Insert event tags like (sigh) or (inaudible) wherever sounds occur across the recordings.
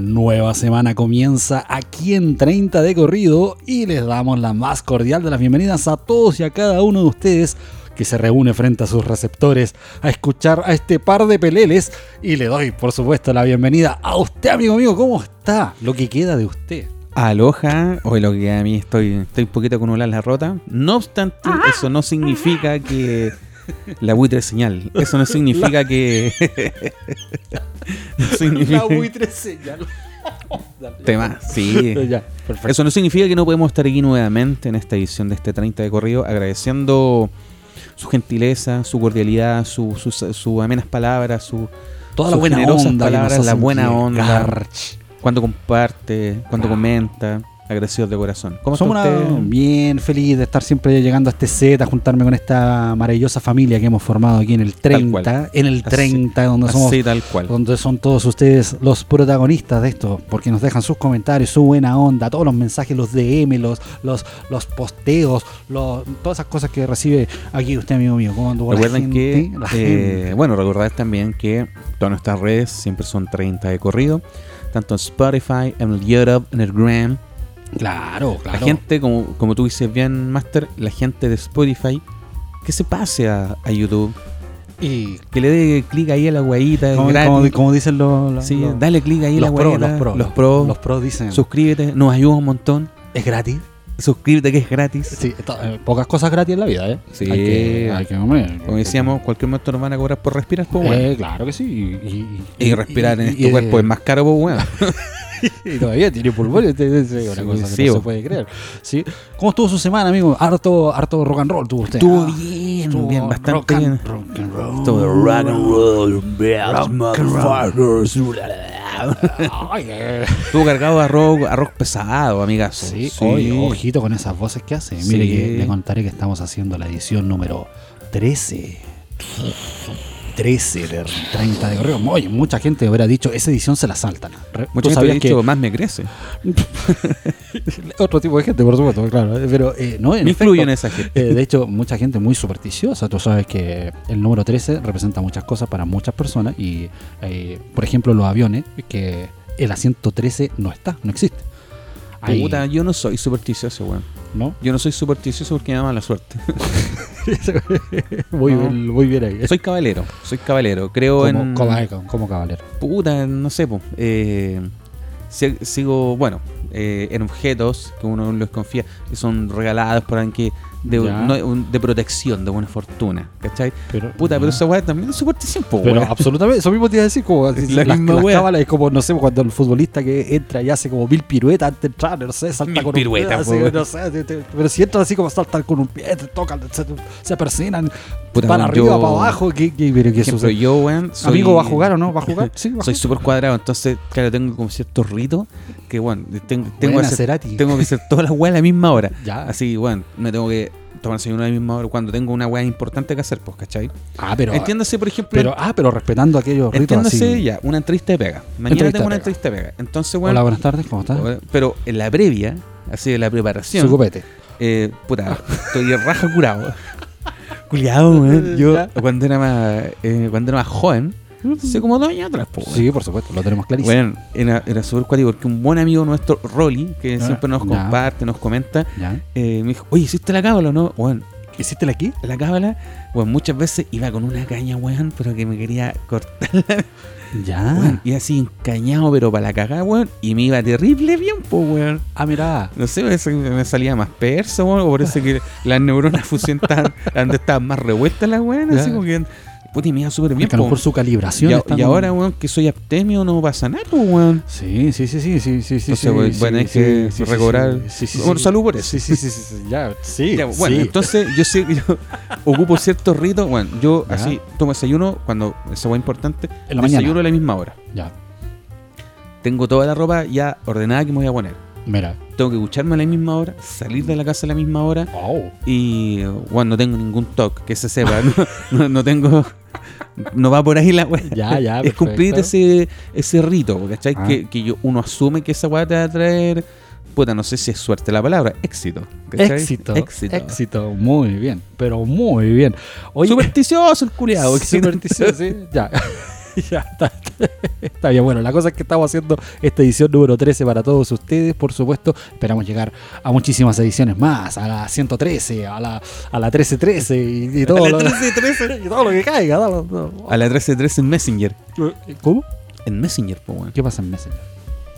Una nueva semana comienza aquí en 30 de corrido y les damos la más cordial de las bienvenidas a todos y a cada uno de ustedes que se reúne frente a sus receptores a escuchar a este par de peleles y le doy por supuesto la bienvenida a usted amigo mío, ¿cómo está? Lo que queda de usted. Aloha, hoy lo que a mí estoy, estoy un poquito con una la rota. No obstante, eso no significa que la buitre señal. Eso no significa que. (laughs) (laughs) no significa... La buitre señal. (laughs) Tema, sí. Ya. Eso no significa que no podemos estar aquí nuevamente en esta edición de este 30 de corrido, agradeciendo su gentileza, su cordialidad, su, su, su amenas palabras, su, Toda la sus buena generosas onda palabras, la buena onda, cuando comparte, cuando Ah. comenta, agradecidos de corazón. ¿Cómo está Somos una- usted? bien feliz de estar siempre llegando a este set, a juntarme con esta maravillosa familia que hemos formado aquí en el 30, cual. en el Así- 30, donde somos Así tal cual. donde son todos ustedes los protagonistas de esto, porque nos dejan sus comentarios, su buena onda, todos los mensajes, los DM, los, los, los posteos, los- todas esas cosas que recibe aquí usted, amigo mío. ¿Cómo anduvo la Recuerden que, gente? Eh, bueno, recordad también que todas nuestras redes siempre son 30 de corrido, tanto en Spotify, en el YouTube, en el Gram. Claro, claro. La gente, como, como tú dices bien, Master, la gente de Spotify, que se pase a, a YouTube, y que le dé clic ahí a la guayita, como, como- como dicen los, los- sí, los- dale clic ahí a la guayita, los pros, los pros, los pros dicen, suscríbete, nos ayuda un montón, es gratis. suscríbete que es gratis. Sí, eh, pocas cosas gratis en la vida, ¿eh? Sí. Hay que, hay que, hombre, Como decíamos, cualquier momento nos van a cobrar por respirar, pues bueno. Eh, claro que sí. Y, y respirar en y- este y- cuerpo es más caro, pues bueno. (laughs) (laughs) Y todavía tiene pulmones, es una Sí, cosa que sí, no se puede creer. ¿Sí? ¿Cómo estuvo su semana, amigo? Harto, harto rock and roll tuvo usted. Estuvo Ah, bien, estuvo bien, bastante rock and- bien. rock and roll. Estuvo rock and roll, Ay, eh. Estuvo cargado de arroz, arroz pesado, amigas. Sí, oye, ojito con esas voces que hace. Mire Sí. que le contaré que estamos haciendo la edición número 13. 13 de 30 de correo. Oye, mucha gente hubiera dicho, esa edición se la saltan. Mucha ¿Tú gente dicho, más me crece. (laughs) Otro tipo de gente, por supuesto, claro. Pero eh, no, en Me efecto, influye en esa gente. eh, de hecho, mucha gente muy supersticiosa. Tú sabes que el número 13 representa muchas cosas para muchas personas. Y, eh, por ejemplo, los aviones, que el asiento 13 no está, no existe. Ahí, Puta, yo no soy supersticioso, weón. ¿no? Yo no soy supersticioso porque me da mala suerte. (laughs) No. bien, muy bien ahí. soy caballero, soy caballero. Creo en. como, caballero. Puta, no sé, po. Eh, si- sigo, bueno, eh, en objetos que uno les confía, que son regalados por alguien que. De, no, un- de protección, de buena fortuna, ¿cachai? Pero, Puta, ya. pero esa weá también es superstición, po, Pero weón. (laughs) absolutamente, eso mismo te iba a decir, como la misma cábalas, es como, no sé, cuando el futbolista que entra y hace como mil piruetas antes de entrar, no sé, salta Mil con piruetas, un pie, así, no sé, te- te- pero si entran así como saltan con un pie, te tocan, se, se persinan, Puta, para weón, arriba, yo- para abajo, ¿qué, qué, pero qué ejemplo, yo, weón, soy- Amigo, ¿va a jugar o no? ¿Va a jugar? Sí, va Soy súper cuadrado, entonces, claro, tengo como ciertos ritos que, bueno, tengo, tengo, que hacer, tengo que hacer todas las weas a la misma hora. Ya. Así, bueno, me tengo que tomar desayuno a la misma hora cuando tengo una wea importante que hacer, pues, ¿cachai? Ah, pero, Entiéndase, por ejemplo, pero, ah, pero respetando aquellos ritos entiéndase así. ya, una entrevista de pega. Mañana Entrevista tengo de una pega. entrevista de pega. Entonces, bueno, Hola, buenas tardes, ¿cómo estás? pero en la previa, así de la Su preparación, copete. eh, puta, estoy de raja curado. (laughs) Culiado. Yo, (laughs) cuando era más, eh, cuando era más joven, como dos años atrás, weón. Sí, por supuesto, lo tenemos clarísimo. Bueno, era, era súper cuático porque un buen amigo nuestro, Rolly, que Ah, siempre nos ya. comparte, nos comenta, ¿Ya? eh, me dijo, oye, ¿hiciste la cábala o no? Bueno, ¿Hiciste la aquí? la cábala, bueno, muchas veces iba con una caña, weón, pero que me quería cortar, Ya. weón, y así encañado, pero para la cagada, weón, y me iba terrible bien, pues, weón. Ah, mira. No sé, parece que me salía más perso, weón, o parece que las neuronas (laughs) fusión estaban, donde estaban más revueltas las weón, así Ya. como que, puta, me iba súper bien, que a lo mejor su calibración y, está ahora, weón, que soy abstemio, no pasa nada, pues, weón. Sí, sí, sí, sí, sí, sí, sí. Entonces, sí, bueno, sí, hay sí, que sí, sí, recobrar- Sí, sí, sí, Bueno, sí. salud por eso. Sí, sí, sí, sí, sí, ya, sí. Ya, bueno, sí. entonces yo sé que yo ocupo ciertos ritos. Bueno, yo Ya. así tomo desayuno cuando esa hueá importante. En la desayuno mañana. a la misma hora. Ya, Tengo toda la ropa ya ordenada que me voy a poner. mira. Tengo que ducharme a la misma hora, salir de la casa a la misma hora. Oh. Y bueno, no tengo ningún toque, que se sepa. No, no, no tengo. No va por ahí la weá. Ya, ya, Es cumplir ese, ese rito, ¿cachai? Ah. Que, que yo, uno asume que esa weá te va a traer. Puta, no sé si es suerte la palabra, éxito. ¿cachai? Éxito, Éxito. éxito. Muy bien, pero muy bien. Oye, Supersticioso el culiado. (laughs) supersticioso, (laughs) sí, ya. (laughs) ya está, está bien. Bueno, la cosa es que estamos haciendo esta edición número 13 para todos ustedes, por supuesto. Esperamos llegar a muchísimas ediciones más, a la 113, a la, a la 1313 y, y todo, A la lo, 1313. (laughs) y todo lo que caiga. A la 1313 en Messenger. ¿Cómo? En Messenger, po, weón. ¿Qué pasa en Messenger?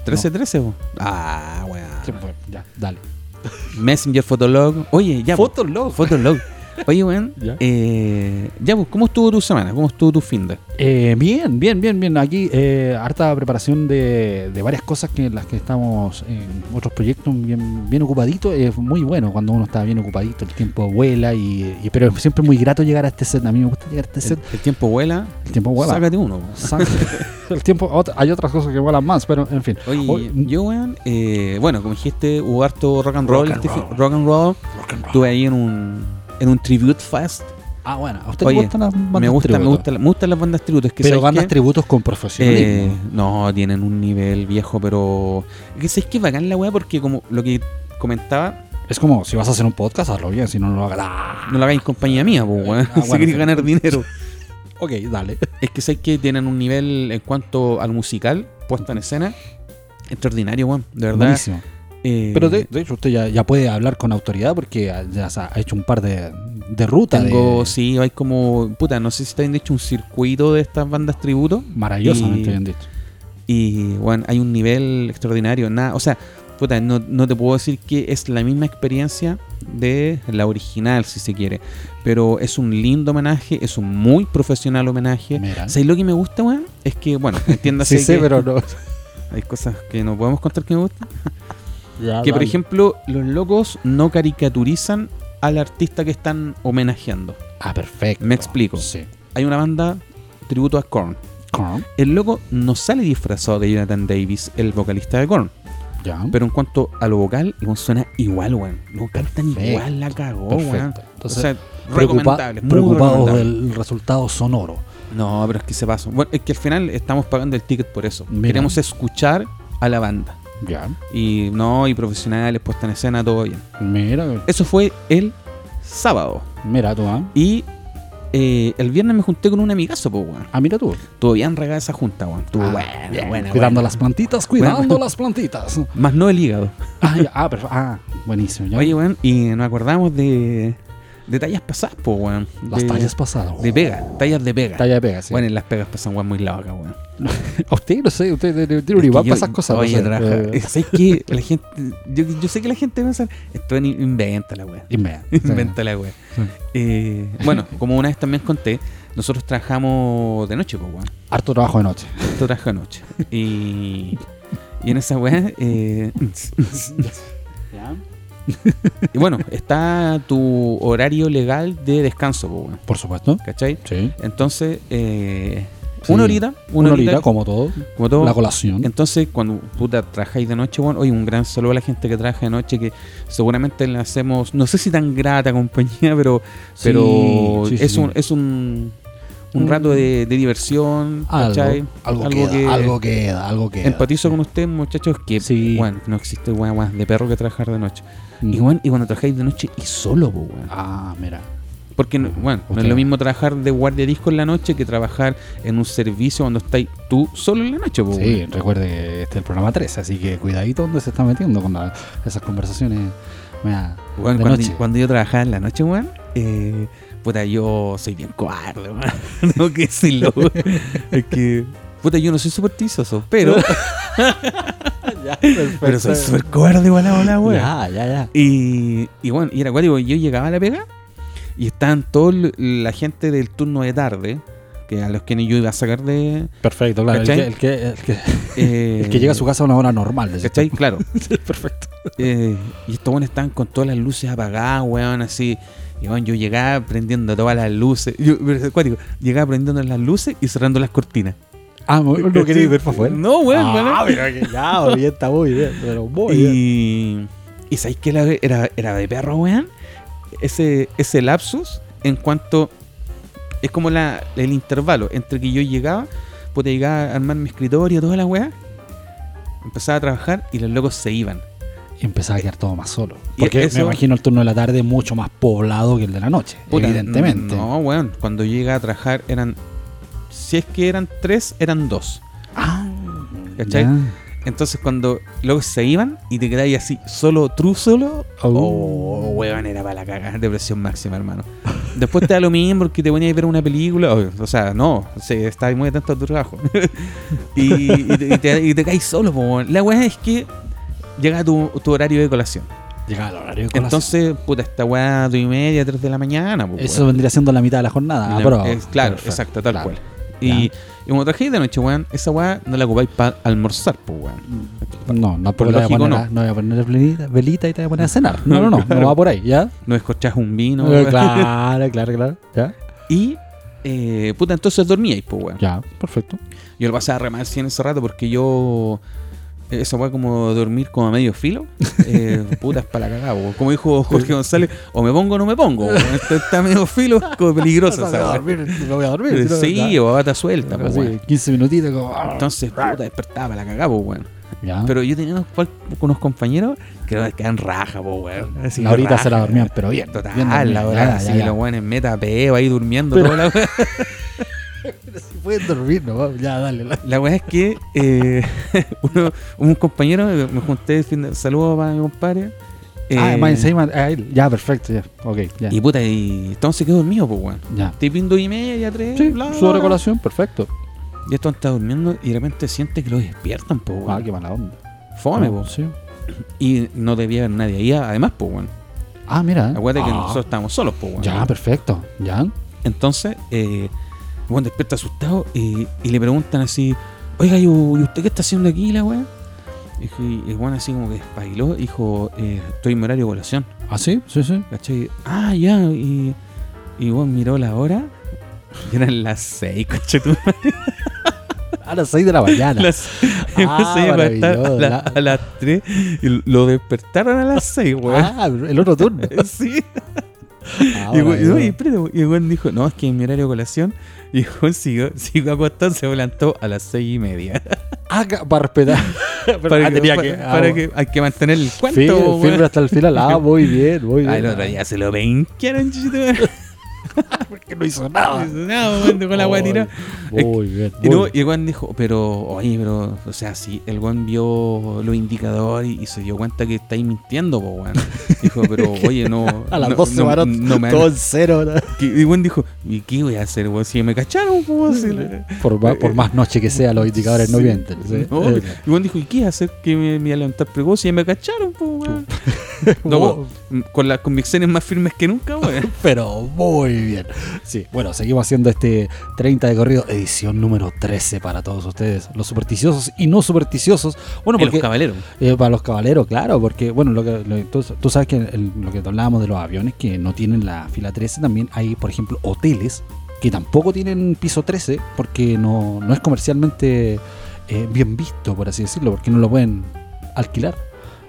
1313, po. Ah, weón. Sí, pues, ya, dale. Messenger, Fotolog. Oye, ya. Fotolog. Fotolog. Oye, weón. Ya. eh, ya, pues, ¿cómo estuvo tu semana? ¿Cómo estuvo tu fin de? Eh, bien, bien, bien, bien. Aquí eh, harta preparación de, de varias cosas que las que estamos en otros proyectos bien, bien ocupaditos. Es muy bueno cuando uno está bien ocupadito, el tiempo vuela y, y- pero es siempre muy grato llegar a este set. A mí me gusta llegar a este set. el tiempo vuela. El tiempo vuela. Sácate uno. Saca- (laughs) el tiempo, hay otras cosas que vuelan más, pero en fin. Oye, Hoy- yo, weón, eh, bueno, como dijiste, hubo harto rock and roll. Rock and roll. rock and roll. Rock and roll. Estuve ahí en un, en un tribute fest. Ah, bueno, ¿a usted Oye, le gustan las bandas me, gusta, me, gusta, me gustan las bandas tributos. Es que Pero ¿sabes bandas qué? tributos con profesionalismo. Eh, no, tienen un nivel viejo, pero. Es que sabes que bacán la weá, porque como lo que comentaba, Es como si vas a hacer un podcast, hazlo bien, si no, no lo hagas. ¡Ah! no lo hagáis en compañía mía, pues, weón. Ah, (laughs) si bueno, ganar dinero. Ok, dale. Es que sabes que tienen un nivel en cuanto al musical, puesta en escena, extraordinario, weón. De verdad. Buenísimo. Eh, Pero de, de hecho usted ya, ya puede hablar con autoridad porque ya se ha hecho un par de, de rutas. Tengo, de, sí, hay como, puta, no sé si te han dicho un circuito de estas bandas tributo. Maravillosamente bien dicho. Y, bueno, hay un nivel extraordinario. Nada, o sea, puta, no, no te puedo decir que es la misma experiencia de la original, si se quiere. Pero es un lindo homenaje, es un muy profesional homenaje. Mira. ¿Sabes lo que me gusta, weón? Es que, bueno, (laughs) entiéndase Sí, sé, que pero (laughs) no. hay cosas que no podemos contar que me gustan. Ya, Que, por ejemplo, los locos no caricaturizan al artista que están homenajeando. Ah, perfecto. Me explico. Sí. Hay una banda tributo a Korn. Korn, El loco no sale disfrazado de Jonathan Davis, el vocalista de Korn. Ya. Pero en cuanto a lo vocal, suena igual, weón. No cantan Perfecto. igual, la cagó, weón. Entonces, o sea, Preocupa- preocupados del resultado sonoro. No, pero es que se pasó. Bueno, es que al final estamos pagando el ticket por eso. Mira. Queremos escuchar a la banda. Ya. Y no, y profesionales, puesta en escena, todo bien. Mira, Eso fue el sábado. mira tú, ¿ah? Y eh, el viernes me junté con un amigazo, pues, weón. Ah, mira tú. Estuvo bien regada esa junta, weón. Estuvo Ah, buena, bien. buena, Cuidando buena. las plantitas, cuidando Bueno. las plantitas. (laughs) Más no el hígado. Ah, ya, ah, perfecto. Ah, buenísimo. ya. Oye, weón, y nos acordamos de, de tallas pasadas, pues, weón. las de, tallas pasadas. De pega, tallas de pega. Talla de pega, sí. Bueno, en las pegas pasan weón muy locas, weón. A usted, no sé, usted tiene- un igual para esas cosas. Oye, no sé, eh, ¿Sabes qué? La gente, yo, yo sé que la gente piensa, esto es inventa la weón. inventa. (laughs) Inventa la weón. Sí. Eh, bueno, como una vez también conté, nosotros trabajamos de noche, pues, weón. Harto trabajo de noche. Esto trabaja de noche. Y, y en esa weá, eh, (laughs) (laughs) y bueno, está tu horario legal de descanso. Por supuesto. ¿Cachai? Sí. Entonces, eh, Sí. una horita, Una, una, horita, horita, como todo. como todo. La colación. Entonces, cuando puta trabajáis de noche, bueno, oye, un gran saludo a la gente que trabaja de noche, que seguramente le hacemos, no sé si tan grata compañía, pero, Sí, pero es. Un, es un, un rato de, de diversión, ¿cachai? Algo, algo, Algo queda, que- algo queda, algo queda. Empatizo con usted, muchachos, que Sí. bueno, no existe más de perro que trabajar de noche. Mm. Y, bueno, y cuando trabajáis de noche y solo, pues, weón. Ah, mira. Porque, no- bueno, no es lo mismo trabajar de guardia disco en la noche que trabajar en un servicio cuando estáis tú solo en la noche, pues, Sí, weón. recuerde que este es el programa 13, así que cuidadito donde se está metiendo con la- esas conversaciones. Mira, Weón, de cuando, noche. cuando yo trabajaba en la noche, weón, eh, puta, yo soy bien cobarde, weón. (laughs) no que decirlo. Es que, puta, yo no soy supersticioso, pero, (laughs) pero soy súper cobarde, weón, hola, weón. Ya, ya, ya. Y, y bueno, y era cuático, yo llegaba a la pega y estaban toda la gente del turno de tarde, que a los que yo iba a sacar de... Perfecto, claro. El que, el, que, el, que, eh, el que llega a su casa a una hora normal. ¿Cachai? Claro. (laughs) Perfecto. Eh, y estos buenos estaban con todas las luces apagadas, weón, así. Y bueno, yo llegaba prendiendo todas las luces. Yo, pero es acuático, llegaba prendiendo las luces y cerrando las cortinas. Ah, ¿no queréis ver para afuera? No, weón, ah, weón. pero que ya, (laughs) bien, está muy bien. Pero muy bien. Y, y ¿sabéis qué era, era, era de perro, weón? Ese, ese lapsus en cuanto... Es como la, el intervalo entre que yo llegaba, pues llegaba a armar mi escritorio, toda la weá. Empezaba a trabajar y los locos se iban. Empezaba a quedar todo más solo. Porque eso- me imagino el turno de la tarde mucho más poblado que el de la noche. Puta, evidentemente. No, weón. Cuando yo llegaba a trabajar eran si es que eran tres, eran dos. Ah, ¿Cachai? Entonces cuando luego se iban y te quedáis así, solo, true solo, Oh. oh, weón, era para la cagada, depresión máxima, hermano. Después te da lo mismo porque te ponías a ver una película, o, o sea, no, o sea, estabas muy atento a tu trabajo. (laughs) y, y te, y te, y te caes solo, po. La weá es que llega tu, tu horario de colación. Llegaba el horario de colación. Entonces, puta, esta weá, dos y media, tres de la mañana, po, Eso vendría siendo la mitad de la jornada. La- Ah, pero- es- claro, perfecto, exacto, tal claro. cual. Y, y como trajiste de noche, weón, esa weá no la ocupáis para almorzar, pues, weón. No, no, Por te voy a lógico, poner no. a- no voy a poner velita, velita y te voy a poner a cenar. No, no, no, no (laughs) va por ahí, ¿ya? No escuchás un vino, Eh, claro, claro, claro. ¿Ya? Y, eh, puta, entonces dormíais, pues, weón. Ya, perfecto. Yo lo pasaba re mal sí, en ese rato porque yo. Esa weá como dormir como a medio filo, eh, (laughs) puta, es para la cagada. Como dijo Jorge González, o me pongo o no me pongo. Esto está a medio filo, es como peligroso, me voy a ¿sabes? dormir, me voy a dormir. Sí, o a bata suelta, pues, weón. 15 minutitos como... ah. Entonces, puta, despertaba para la cagada, pues, weón. Ya. Pero yo tenía unos, unos compañeros que no quedan raja, po, weón. Así la se la dormían, pero bien. Total, bien dormida, la ya, así ya, que ya. los weones meta peo ahí durmiendo Pero- toda la (laughs) pueden dormir, no, ya, dale. la- La weá es que eh, (laughs) uno, un compañero, eh, me junté el fin de saludo para mi compadre. ah, eh, más encima, ah, ya, perfecto, ya. Ok, ya. Y puta, y entonces quedó dormido, pues weón. ya. Tipo dos y media, tres, Sí, bla, sobre bla. colación, perfecto. Y esto está durmiendo y de repente siente que lo despiertan, pues Ah, weón. qué mala onda. Fome, Ah, po. sí. Y no debía haber nadie ahí, además, pues weón. Ah, mira. Acuérdate que Ah, nosotros estábamos solos, pues weón. Ya, perfecto. Ya. Entonces, eh, bueno, despierta asustado y, y le preguntan así, oiga, ¿y, usted qué está haciendo aquí, la weá? Y el weón así como que espabiló, dijo, eh, estoy en horario de colación, ¿Ah, sí? Sí, sí. ¿cachai? Ah, ya, y, y weón miró la hora, y (laughs) eran las seis, coche. (laughs) A las 6 de la mañana. Las, Ah, a la- a las tres y lo despertaron a las seis, weón. Ah, el otro turno. (laughs) Sí. Y, el y, espérate, y el dijo, no, es que en mi horario de colación. Y el weón siguió, (laughs) siguió acostado, se levantó a las seis y media. Ah, para respetar. (laughs) Para ah, que, tenía pa- que. para ah, que hay que mantener el cuento. Firme hasta el final. Ah, (laughs) muy bien, muy bien. El otro día se lo penquearon, chito. No hizo nada. No, weón, dejó la weá tirada. Muy bien. Y, no, y el weón dijo, pero, oye, pero, o sea, si el weón vio los indicadores y, y se dio cuenta que estáis mintiendo, po, weón. (laughs) Dijo, pero, oye, no. A las no, 12 no, no me todo en cero. ¿no? Y el weón dijo, ¿y qué voy a hacer, weón? Si me cacharon, po, si le- Por, más- por más noche que sea, los indicadores no Sí. mienten. ¿sí? No, y weón dijo, ¿y qué hacer que me, me iba a levantar precoz? Y me cacharon, po, weón. (laughs) No, weón, con las convicciones más firmes que nunca, weón. (laughs) Pero muy bien. Sí, bueno, seguimos haciendo este 30 de corrido, edición número 13 para todos ustedes, los supersticiosos y no supersticiosos. Bueno, Y los porque caballeros. eh, para los caballeros, claro, porque bueno, lo que, lo- tú, tú sabes que el- lo que hablábamos de los aviones que no tienen la fila 13, también hay, por ejemplo, hoteles que tampoco tienen piso 13 porque no, no es comercialmente eh, bien visto, por así decirlo, porque no lo pueden alquilar.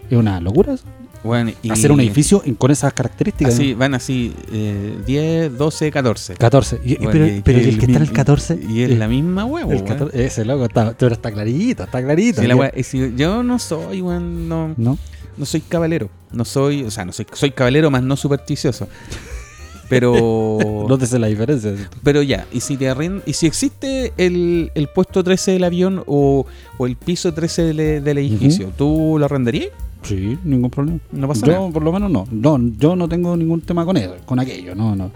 Es una locura Weón, y hacer un edificio en- con esas características. Así, van así, eh, 10, 12, 14. 14. Y- Bueno, pero y- pero y el que está en el mi- 14. Y es eh, la misma huevo, el weón. 14 ese loco está, pero está clarito, está clarito. Sí, la wea- si- yo no soy, weón, no, ¿No? no soy caballero. No soy, o sea, no soy, soy caballero más no supersticioso. (laughs) Pero. (laughs) Nótese la diferencia. Pero ya, y si te arrend- y si existe el, el puesto 13 del avión o, o el piso 13 del, del edificio, ¿tú lo arrendarías? Sí, ningún problema. No pasa yo, nada. por lo menos, no. no. Yo no tengo ningún tema con eso, con aquello, no, no.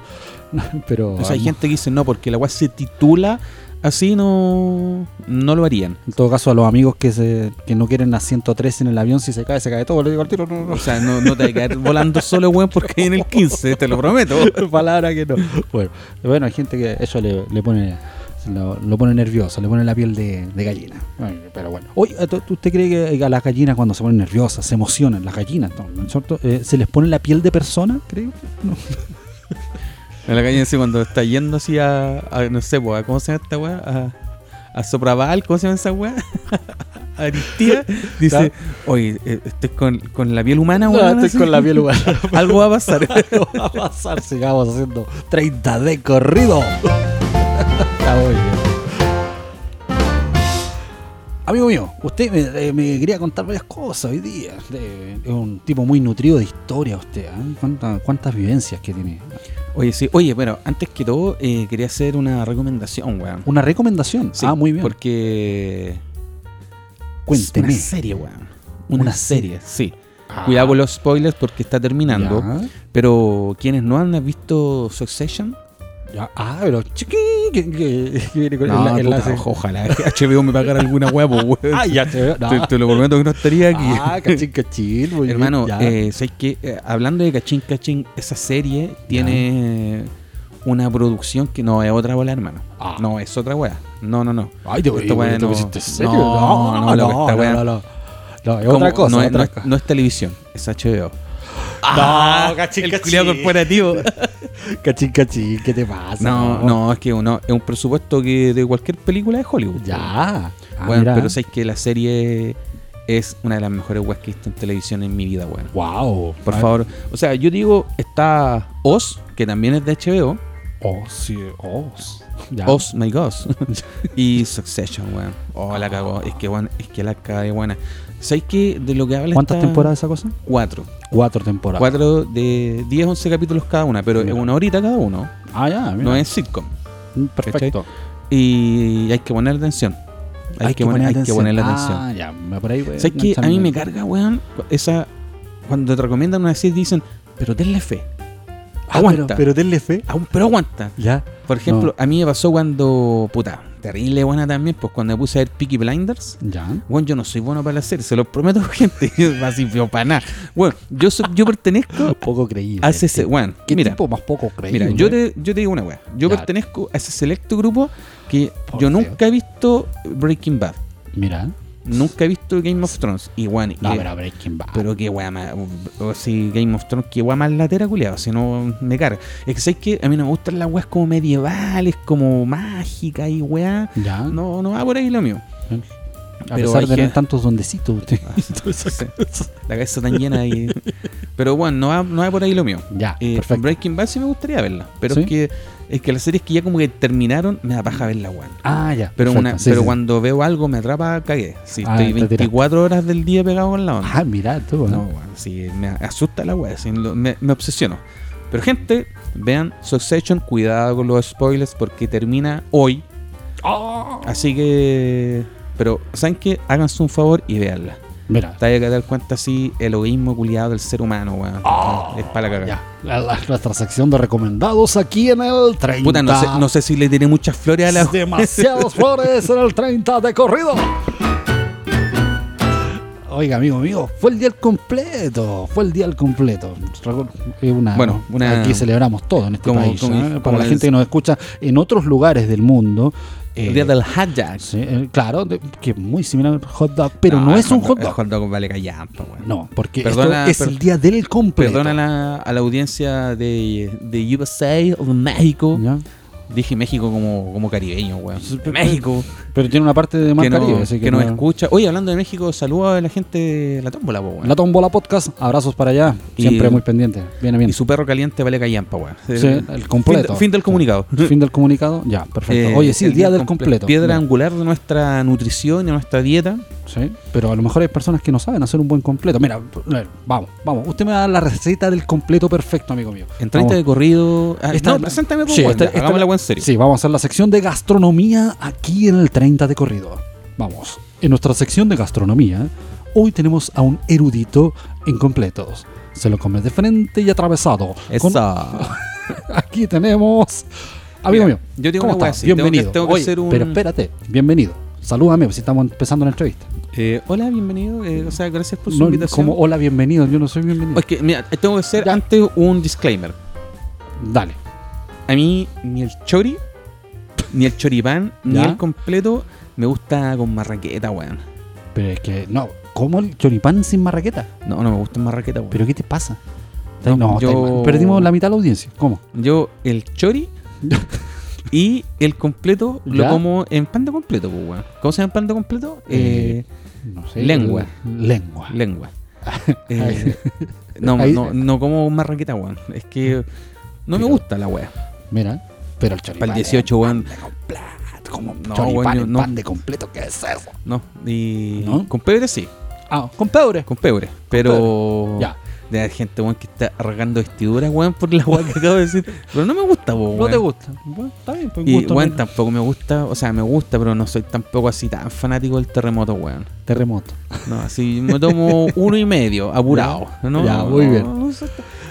(laughs) Pero. O sea, hay gente que dice no, porque la weá se titula así, no, no lo harían. En todo caso, a los amigos que se que no quieren a 113 en el avión, si se cae, se cae todo. Le digo al tiro, no, no, O sea, no, no te vas a quedar volando solo, weón, porque hay en el 15, te lo prometo. (laughs) Palabra que no. Bueno, bueno, hay gente que eso le, le pone. Lo, lo pone nervioso, le pone la piel de, de gallina. Pero bueno. Oye, ¿tú- tú- ¿usted cree que a las gallinas cuando se ponen nerviosas, se emocionan? Las gallinas, ¿no? ¿No es cierto? Eh, ¿Se les pone la piel de persona, creo? No. (laughs) En la calle, así, cuando está yendo así a, a- no sé, pues, ¿cómo se llama esta weá? A, a Sopraval, ¿cómo se llama esa weá? a (laughs) Aristía, dice, oye, eh, estoy con, con la piel humana, No, weón. estoy así. con la piel humana. (laughs) Algo va a pasar. Algo va a pasar, sigamos haciendo 30 de corrido. Está muy bien. Amigo mío, usted me, eh, me quería contar varias cosas hoy día. Eh, Es un tipo muy nutrido de historia usted. ¿eh? ¿Cuánta- ¿Cuántas vivencias que tiene? Oye, sí. Oye, bueno, antes que todo, eh, quería hacer una recomendación, weón. Una recomendación. Sí, ah, muy bien. Porque. Cuénteme. Una serie, weón. Una, Una serie, sí. Ah, Cuidado con los spoilers porque está terminando. ya, Pero quienes no han visto Succession, ya. Ah, pero chiqui, que, que- que viene con no, el puta, enlace. ojo- ojalá HBO me pagara alguna huevo, weón. (laughs) Ah, ya te. No. Te, te lo prometo que no estaría aquí. Ah, cachín, cachín. muy bien, Hermano, ya. eh, ¿sabes qué? Eh, hablando de Cachín Cachín, esa serie tiene una producción que no es otra bola, hermano. Ah. No, es otra weá. No, no, no. Ay, te esta ¿te no- pusiste serio? no, no, loco, esta weá- no, no. No, es otra cosa. no, es, otra no es- cosa. no es televisión, es HBO. No, (laughs) cachín, el cachín. corporativo. (laughs) Cachín, cachín, ¿qué te pasa? No, no, es que uno, es un presupuesto que de cualquier película de Hollywood. Ya. Ah, Bueno, mira. pero sabes que la serie es una de las mejores weas que he visto en televisión en mi vida, weón. Wow. Por favor. O sea, yo digo, está Oz, que también es de HBO. Oh, sí. Oh. Ya. Oz, my God. (laughs) y Succession, weón. Oh, la cagó. Es que, weón, es que la caga de buena. ¿Sabes qué? De lo que habla ¿Cuántas temporadas esa cosa? Cuatro. Cuatro temporadas. Cuatro de 10, 11 capítulos cada una, pero es una horita cada uno. Ah, ya, mira. No es sitcom. Perfecto. Y hay que poner atención. Hay, que, poner, hay que ponerle atención. Ah, ya, me por ahí, güey. ¿Sabes qué? A mí me carga, weón, esa... Cuando te recomiendan una serie dicen, pero tenle fe. Ah, Aguanta. Pero, pero denle fe. Aún, pero aguanta. Ya. Por ejemplo, a mí me pasó cuando... Puta, terrible buena también, pues cuando me puse a ver Peaky Blinders... Ya. Bueno, yo no soy bueno para serie, se lo prometo, (laughs) gente. Así feo para nada. Bueno, yo, soy- yo pertenezco (laughs) Poco creíble. a ese. Bueno, ¿Qué mira, tipo más poco creíble? mira yo, te, yo te digo una weá. Yo pertenezco a ese selecto grupo que Por yo Dios. nunca he visto Breaking Bad. Mira. Nunca he visto Game of Thrones. Y bueno, No, pero Breaking Bad. pero qué weá más. O si Game of Thrones, qué weá más latera, culiado. Si no me carga. Es que sabes que a mí no me gustan las weas como medievales, como mágicas y weá. Ya. No, no va por ahí lo mío. a pero pesar de tener tantos dondecitos (laughs) usted. La cabeza tan llena y. (laughs) Pero bueno, no va, no va por ahí lo mío. ya, Eh. Breaking Bad sí me gustaría verla. Pero ¿Sí? es que es que las series que ya como que terminaron, me da paja verla, weón. Ah, ya. Pero, perfecto. una, Sí, pero sí. cuando veo algo me atrapa, cagué. Si Ah, estoy te tiraste. 24 horas del día pegado con la onda. Ah, mira tú, No, ¿no? weón, sí, me asusta la lo- me, me obsesiono. Pero gente, vean Succession, cuidado con los spoilers porque termina hoy. Ah. Así que... Pero, ¿saben qué? Háganse un favor y véanla. Mira. Te hay que dar cuenta así el egoísmo culiado del ser humano, weón. es para la cagada. La- la- nuestra sección de recomendados aquí en el 30. Puta, no sé, no sé si le tiré muchas flores a la... Demasiados flores en el 30 de corrido. Oiga, amigo mío, fue el día al completo. Fue el día al completo. Una- Bueno, una- aquí celebramos todo en este como- país. como- ¿eh? como Para la gente que nos escucha en otros lugares del mundo. eh, El día del hot dog. sí, eh, claro, de- que es muy similar al hot dog, pero no, es un hot El dog. hot dog vale callampa. No, porque Perdona, esto es per- el día del completo. Perdona a la, a la audiencia de, de USA o de México. ¿Ya? Dije México como, como caribeño, weón. México. Pero tiene una parte de Mar Que, no, Caribe, así que, que nos no- escucha. Oye, hablando de México, saludos a la gente de la tómbola, po, weón. La Tombola Podcast, abrazos para allá, Y- siempre muy pendiente. Viene bien. Y su perro caliente vale callampa, weón. Sí, el completo. Fin, de- fin del comunicado. Fin del comunicado, ya, perfecto. Eh, Oye, sí, el día del completo. Piedra angular de nuestra nutrición y de nuestra dieta. Sí, pero a lo mejor hay personas que no saben hacer un buen completo. Mira, a ver, vamos, vamos. Usted me da la receta del completo perfecto, amigo mío. En 30 de corrido. Ah, Esta- no, preséntame, po, Sí, esta- esta- hagámosla weón serio. Sí, vamos a hacer la sección de gastronomía aquí en el 30 de corrido. Vamos. En nuestra sección de gastronomía, hoy tenemos a un erudito en completos. Se lo come de frente y atravesado. Con-. (laughs) Aquí tenemos. Amigo Mira, mío, yo digo ¿cómo estás? así, tengo que- Bienvenido. tengo que Oye, un- Pero espérate, bienvenido. Salúdame, si estamos empezando la entrevista. Eh, hola, bienvenido. eh, o sea, gracias por su No, invitación. como hola, bienvenido. Yo no soy bienvenido. Es que, mira, tengo que hacer Ya. antes un disclaimer. Dale. A mí, ni el chori, ni el choripán, ni el completo me gusta con marraqueta, weón. Pero es que, no, ¿cómo el choripán sin marraqueta? No, no me gusta en marraqueta, weón. ¿Pero qué te pasa? No, yo- perdimos la mitad de la audiencia. ¿Cómo? Yo, el chori (laughs) y el completo lo como en pan de completo, pues, weón. ¿Cómo se llama pan de completo? Eh, Eh, No sé. Lengua. Lengua. lengua. (laughs) Eh, no, no, no como marraqueta, weón. Es que no me gusta la weá. Mira, pero el choripán. Para el 18, weón. como No, choripán weón, no. pan de completo, ¿qué es eso? No, y ¿No? con pebre sí, Ah, con pebre. con pebre. Pero Ya. De la gente, weón, que está arrancando vestiduras, weón, por la weón que acabo de decir. Pero no me gusta, po, ¿No weón. te gusta? Bueno, está bien, pues Y, weón, tampoco me gusta, o sea, me gusta, pero no soy tampoco así tan fanático del terremoto, weón. Terremoto. No, así me tomo uno y medio, apurado. ¿no? Ya, muy No, bien. no.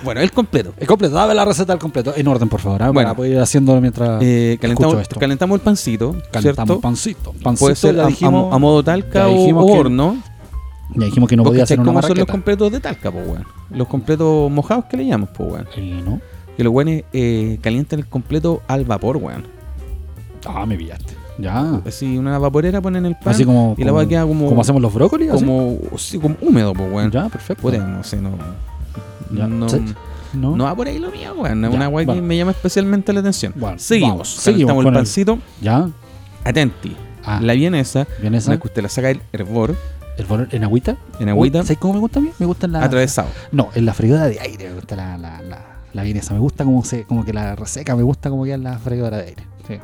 Bueno, el completo. El completo, dame la receta del completo. En orden, por favor. ¿ah? Bueno. para poder ir haciéndolo mientras Eh, calentamos, esto. calentamos el pancito, Calentamos ¿cierto? pancito. Pancito Puede ser a, a dijimos, mo- a modo talca o, horno. Ya dijimos que no ¿Vos podía hacer una cómo son los completos de talca, po, weón? Los completos mojados que le llamamos, po, weón. Y no. Que los weones eh, calientan el completo al vapor, weón. Ah, me pillaste. Ya. Así una vaporera ponen el pan Así como, y la como, queda como, como hacemos los brócolis. así? como, sí, como húmedo, po, weón. Ya, perfecto. Puta, no sé, no. Ya, No, ¿sí? ¿No? no va por ahí lo mío, weón. Es una weá que me llama especialmente la atención. Bueno, seguimos. vamos, seguimos con el el- pancito. Ya. Atenti. Ah, La vienesa, ¿bien esa? una vez que usted la saca del hervor, ¿El ¿En agüita? en agüita, ¿Sabes cómo me gusta a mí? Me gusta en la... atravesado. No, en la freidora de aire me gusta la, la, la, la vienesa. Me gusta como, se, como que la reseca, me gusta como queda en la freidora de aire. Sí.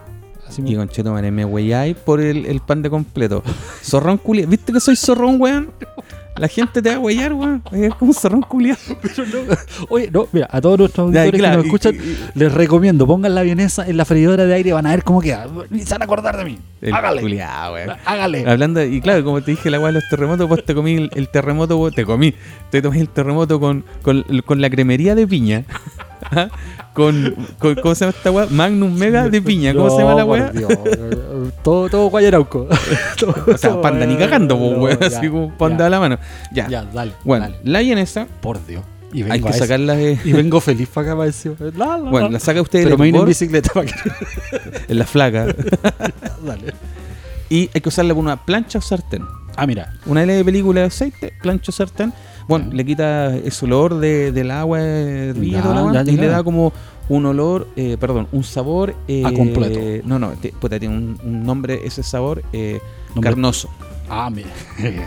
Así me Y concheto madre, me weyáis por el, el pan de completo. (laughs) Zorrón culiado. ¿Viste que soy zorrón, weón? La gente te va a weyar, weón. Es como un zorrón culiado. (laughs) Oye, no, mira, a todos nuestros Ya, auditores claro, que nos escuchan, y- les recomiendo, pongan la vienesa en la freidora de aire, van a ver cómo queda. Y se van a acordar de mí. Hágale. culiao, weón. Hágale. Hablando, y claro, como te dije la weá de los terremotos, pues te comí el, el terremoto, weón, te comí, te tomé el terremoto con, con, con la cremería de piña. (laughs) (laughs) Con, con, ¿cómo se llama esta weá? Magnum Mega de piña, ¿cómo se llama la No, weá? Todo, todo guayarauco. (laughs) O sea, panda ni cagando, weón, ya, así como panda ya, a la mano. Ya, Ya, dale. bueno, dale. la vienesa, Por Dios. Y hay vengo, que a ese- sacarla de... y vengo feliz para acá para decir. La, la, Bueno, la. saca usted Pero me vine en bicicleta para que. (laughs) en la flaca, Dale. y hay que usarla por una plancha o sartén. Ah, mira. Una L de película de aceite, plancha o sartén. Bueno, Ya. le quita ese olor de, del agua Ya, toda la weá, ya, ya, y le ya. da como un olor, eh, perdón, un sabor. eh, A completo. No, no, te- puta, tiene un, un nombre, ese sabor eh, carnoso. Ah, mira.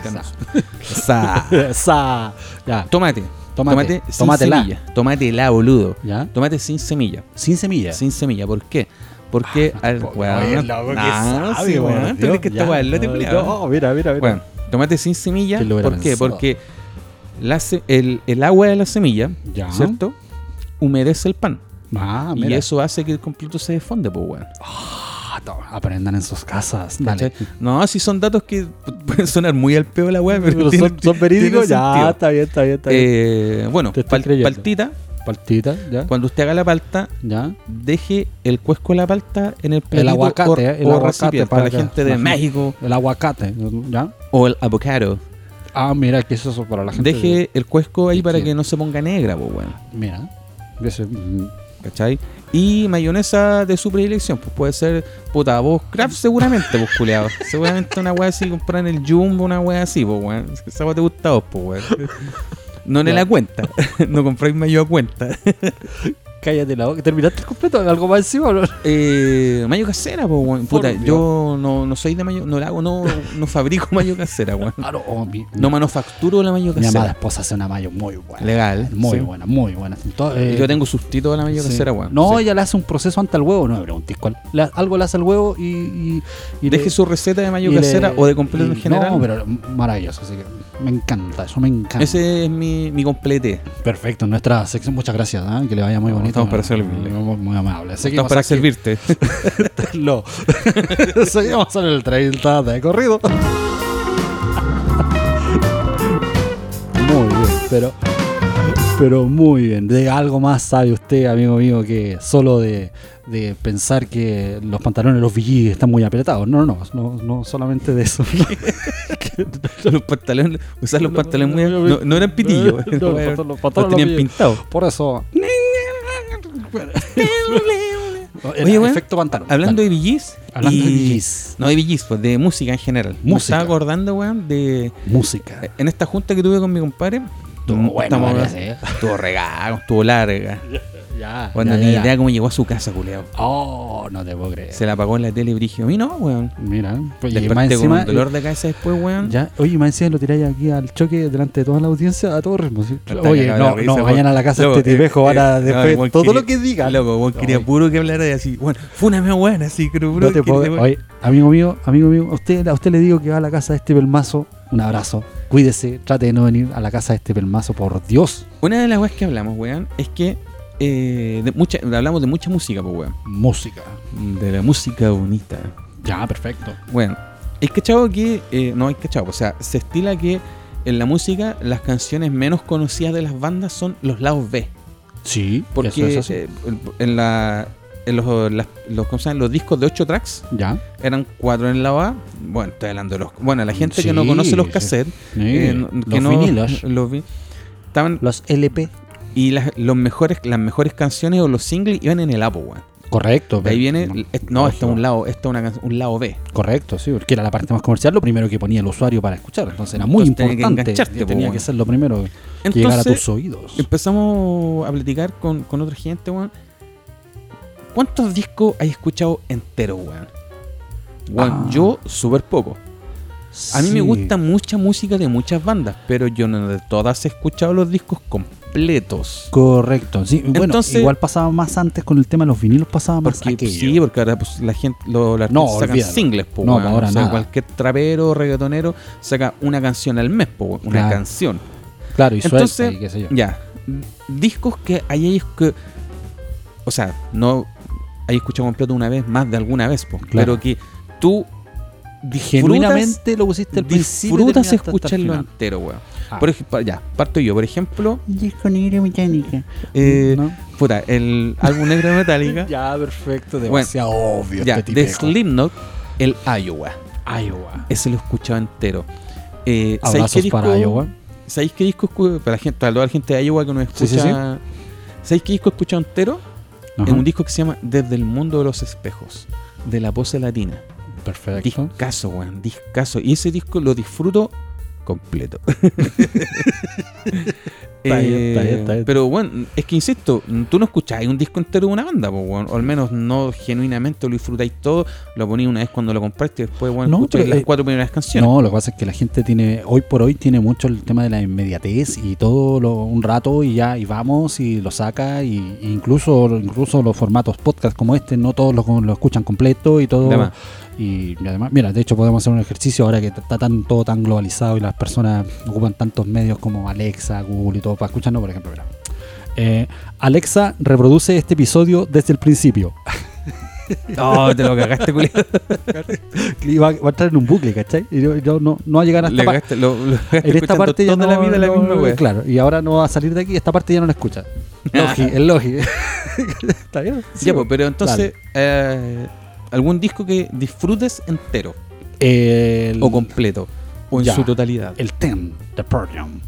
carnoso. (laughs) Sa- Esa. Ya. Tomate. Tomate. Tomate sin semilla. Tomate la, boludo. ¿Ya? Tomate sin semilla. Sin semillas. Sin semilla. ¿Por qué? Porque Ah, al weón, nah, sabe, sí, weón, ¿tú Dios, crees que esta ya. weá es lote No? No, mira, mira, mira. Bueno, tomate sin semilla. ¿Quién lo hubiera ¿Por qué? Porque la se- el, el agua de la semilla, Ya. ¿cierto? Humedece el pan. Ah, Y eso hace que el completo se defonde, pues, weón. Ah, aprendan en sus casas. Dale. No, si son datos que (laughs) pueden sonar muy al peo la weá, pero, son, son verídicos. Ya, sentido. está bien, está bien, está bien. Eh, bueno, pal- paltita. Paltita, ya. Cuando usted haga la palta, Ya. deje el cuesco de la palta en el platito El aguacate, o, el o aguacate para la gente de México El aguacate, ¿ya? o el avocado. Ah, mira, que eso es para la gente. Deje el cuesco ahí ¿De para que no se ponga negra, pues, weón. Mira. Ese, mm, ¿Cachai? Y mayonesa de su predilección, pues puede ser puta vos craft seguramente, pues culeado. (laughs) Seguramente una weá así, comprar en el Jumbo, una weá así, pues weón. Esa weá te gusta a vos, pues weón. (laughs) No en la cuenta. (laughs) no compráis mayo a cuenta. Cállate la boca. ¿Terminaste el completo? ¿Algo más encima o no? Eh, mayo casera, pues weón. Puta, Por yo no, no soy de mayo, no la hago, no, no fabrico mayo casera, weón. Ah, no, oh, mi, No manufacturo la mayo mi amada casera. esposa hace una mayo muy buena. Legal. Muy sí. buena, muy buena. Eh, Yo tengo sustituto de la mayo sí. casera, weón. No, Sí. ella le hace un proceso antes al huevo. No me preguntes cuál. Le- algo le hace al huevo y. y, y Deje le- su receta de mayo le- casera o de completo en general. No, pero maravilloso. Así que me encanta, eso me encanta. Ese es mi, mi complete. Perfecto, nuestra sección. Muchas gracias. ¿ah? Que le vaya muy No, bonito. estamos para servirle. Muy, muy amable. Estamos para aquí. servirte. (laughs) No. (laughs) Seguimos en el 30 de corrido. (laughs) Muy bien, pero. Pero muy bien. De algo más sabe usted, amigo mío, que solo de, de pensar que los pantalones de los VG están muy apretados. No, no, no, no solamente de eso. (laughs) los pantalones, usar los pantalones muy. No, no eran pitillos. (laughs) No, los pantalones tenían pintados. Por eso. (laughs) Oye, weón, efecto pantalón. Hablando de VGs. Hablando de VGs. No de VGs, pues de música en general. Me Música. estaba acordando, weón, de. Música. En esta junta que tuve con mi compadre. Estuvo bueno, parece, ¿eh? Estuvo regado, estuvo larga. Ya. Bueno, ya, ni ya, idea cómo llegó a su casa, culeado. Oh, no te puedo creer. Se la apagó en la tele y brigio. Mí no, weón. Mira, pues, y más con encima. un dolor de cabeza después, weón. Ya, oye, más encima lo tiráis aquí al choque delante de toda la audiencia a todo ritmo. ¿sí? Oye, no, la risa, no, vayan a la casa de Loco, este tipejo, van a eh, no, después igual todo quería- lo que digan. Loco, weón, quería puro que hablara de así. Bueno, fue una mea buena, así, pero puro No te puedo-. Oye, amigo mío, amigo mío, a usted, a usted le digo que va a la casa de este pelmazo. Un abrazo. Cuídese, trate de no venir a la casa de este pelmazo, por Dios. Una de las weas que hablamos, weón, es que eh, de mucha, hablamos de mucha música, pues, weón. Música. De la música bonita. Ya, perfecto. Bueno, es cachado que. eh, no hay cachado, o sea, se estila que en la música las canciones menos conocidas de las bandas son los lados B. Sí, Porque eso es eh, en, la, en los, las- los, ¿cómo los discos de 8 tracks ya. eran 4 en lado A. Bueno, estoy hablando de los. Bueno, la gente que no conoce los cassettes. Sí, eh, que los no- vinilos. los vi- estaban, Los LP. Y las, los mejores, las mejores canciones o los singles iban en el Apple, weón. Correcto. De ahí viene. No, es- no, es un lado, este es una un lado B. Correcto, sí, porque era la parte más comercial, lo primero que ponía el usuario para escuchar. Entonces era muy Entonces tenía que importante. tenía que ser lo primero que llegara a Entonces, tus oídos. empezamos a platicar con, con otra gente, weón. ¿Cuántos discos hay escuchado enteros, weón? Weón, Ah. yo súper poco. A mí me gusta mucha música de muchas bandas, pero yo no de todas he escuchado los discos completos. Correcto, sí. Bueno, Entonces- igual pasaba más antes con el tema de los vinilos, pasaba más Porque, aquello. sí, porque ahora pues, la gente, los los No, sacan singles, po, No, ahora O sea, nada. cualquier trapero o reggaetonero saca una canción al mes, po, una Claro. canción. Claro, y suelta Entonces, y qué sé yo. Ya, discos que hay que. O sea, no hay escuchado completo una vez, más de alguna vez, po, pero que tú Genuinamente lo pusiste al principio. disfrutas terminaste hasta el escucharlo final. entero, weón. Ah. Por ejemplo, ya, parto yo. Por ejemplo, Disco negro mecánica. eh, ¿No? puta, el álbum negro de Metallica, (laughs) Ya, perfecto. Bueno, Demasiado obvio. ya, este de. Slipknot, el Iowa. Iowa. Ese lo escuchaba entero. Eh, ¿sabéis Abrazos para disco- Iowa. ¿Sabéis qué disco para la gente, para toda la gente de Iowa que nos escucha? Sí, sí, sí. ¿Sabéis qué disco he escuchado entero? Ajá. Es un disco que se llama Desde el mundo de los espejos, de la pose latina. Perfecto. Discaso, weón, discaso. Y ese disco lo disfruto completo. (laughs) Está bien, está bien, Eh, está bien. Pero bueno, es que insisto, tú no escucháis un disco entero de una banda, o al menos no genuinamente lo disfrutáis todo, lo ponéis una vez cuando lo compraste y después bueno, No, escucháis pero, las eh, cuatro primeras canciones. No, lo que pasa es que la gente tiene, hoy por hoy tiene mucho el tema de la inmediatez y todo lo, un rato y ya, y vamos y lo saca y, y incluso, incluso los formatos podcast como este, no todos lo, lo escuchan completo y todo. Y, además, mira, de hecho podemos hacer un ejercicio ahora que está tan, todo tan globalizado y las personas ocupan tantos medios como Alexa, Google y todo para escucharnos, por ejemplo, mira. Eh, Alexa reproduce este episodio desde el principio. No, (laughs) te lo cagaste, culiado. (laughs) Y va, va a entrar en un bucle, ¿cachai? Y yo, yo no, no va a llegar hasta en esta parte ya no, la vida la no- misma wea. Claro, y ahora no va a salir de aquí, esta parte ya no la escucha. Logi, el Logi. ¿Está bien? Sí, Ya, pues. pues, pero entonces, eh, algún disco que disfrutes entero el, o completo o en Ya. su totalidad. el Ten, The Podium.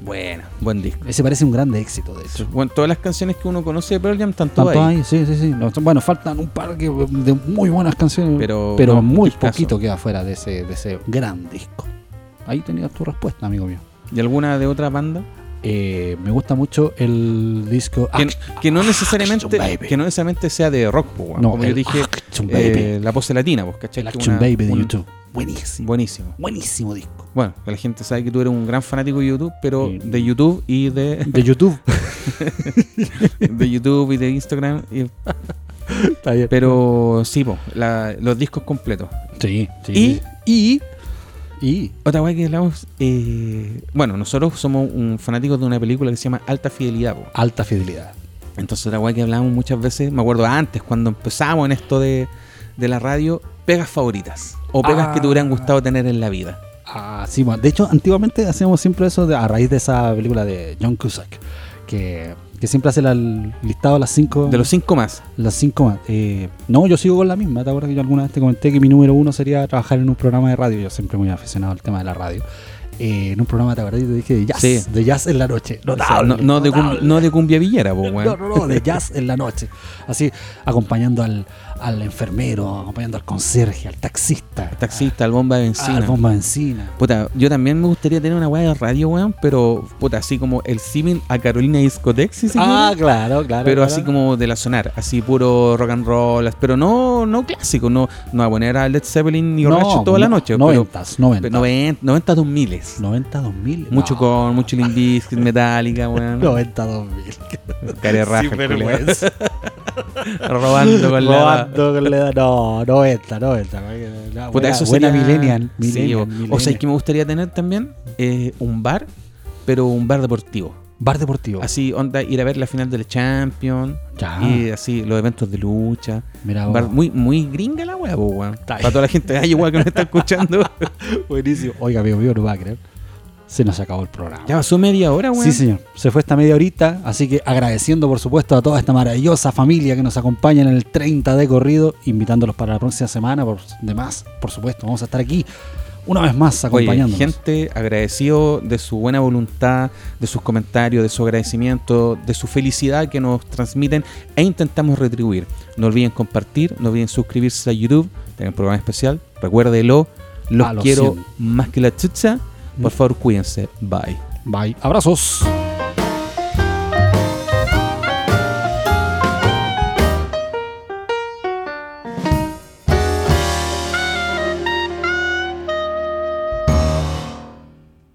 Bueno, buen disco. Ese parece un grande éxito, de hecho. Bueno, todas las canciones que uno conoce de Pearl Jam están todas Tanto ahí. sí, sí, sí. No, bueno, faltan un par de muy buenas canciones, Pero pero, no, muy poquito queda fuera de ese, de ese gran disco. Ahí tenías tu respuesta, amigo mío. ¿Y alguna de otra banda? Eh, me gusta mucho el disco Que, que no necesariamente Action que no necesariamente sea de rock. No, como yo dije, Action. Eh, la pose latina, pues, ¿cachai? el Action una- Baby de un- YouTube. Buenísimo. Buenísimo. Buenísimo disco. Bueno, la gente sabe que tú eres un gran fanático de YouTube, pero Sí. de YouTube y de, De YouTube. (laughs) de YouTube y de Instagram. y- (laughs) Está bien. pero sí, po, la- los discos completos. Sí, sí. Y- y, y Otra weá que hablamos, eh, bueno, nosotros somos un fanáticos de una película que se llama Alta Fidelidad. po. alta fidelidad. Entonces otra weá que hablamos muchas veces, me acuerdo antes, cuando empezamos en esto de, de la radio, pegas favoritas. O pegas Ah. que te hubieran gustado tener en la vida. Ah, sí, bueno, de hecho, antiguamente hacíamos siempre eso de- a raíz de esa película de John Cusack, que, que siempre hace la- el listado de las cinco. De los cinco más. las cinco más. Eh, no, yo sigo con la misma. ¿Te acuerdas que yo alguna vez te comenté que mi número uno sería trabajar en un programa de radio? Yo siempre muy aficionado al tema de la radio. Eh, en un programa, ¿te acuerdas? Dije de jazz. Sí. De jazz en la noche. O sea, Notable, no, de cum- no de cumbia villera, po, (laughs) No, no, no, de jazz en la noche. Así, acompañando al, al enfermero, acompañando al conserje, al taxista. Al taxista, al bomba de benzina. Al bomba de benzina. Puta, yo también me gustaría tener una weá de radio, weón, pero puta, así como el símil a Carolina Discotex, ¿sí, Ah, claro, claro. Pero claro. así como de la sonar, así puro rock and roll, pero no, no clásico, no, no a poner a Led Zeppelin y borracho toda la noche. pero- Noventas, noventas. pero 90, 90 2000 90, 2000. Mucho no. con mucho Limbiskit, (laughs) Metallica, weón. 90, 2000. Care raja, Sin vergüenza. (laughs) Robando con la. Robando con la edad. No, 90, 90. Puta, buena, eso buena sería- millennial. Sí, millennial, o- sea, que me gustaría tener también Eh, un bar, pero un bar deportivo. Bar deportivo. Así, onda, ir a ver la final del Champions. Ya. Y así, los eventos de lucha. Mira, bar muy, muy gringa la. Está Para toda la gente de ahí igual que nos está escuchando. (laughs) buenísimo. Oiga, amigo mío, no va a creer. Se nos acabó el programa. ya pasó media hora, weón. Sí, señor. Se fue esta media horita, así que agradeciendo por supuesto a toda esta maravillosa familia que nos acompaña en el 30 de corrido, invitándolos para la próxima semana, por demás, por supuesto, vamos a estar aquí una vez más Oye, acompañándonos. gente agradecido de su buena voluntad, de sus comentarios, de su agradecimiento, de su felicidad que nos transmiten e intentamos retribuir. No olviden compartir, no olviden suscribirse a YouTube, tengan un programa especial, recuérdelo, los A los quiero 100. más que la chucha. Por favor, cuídense. Bye. Bye. Abrazos.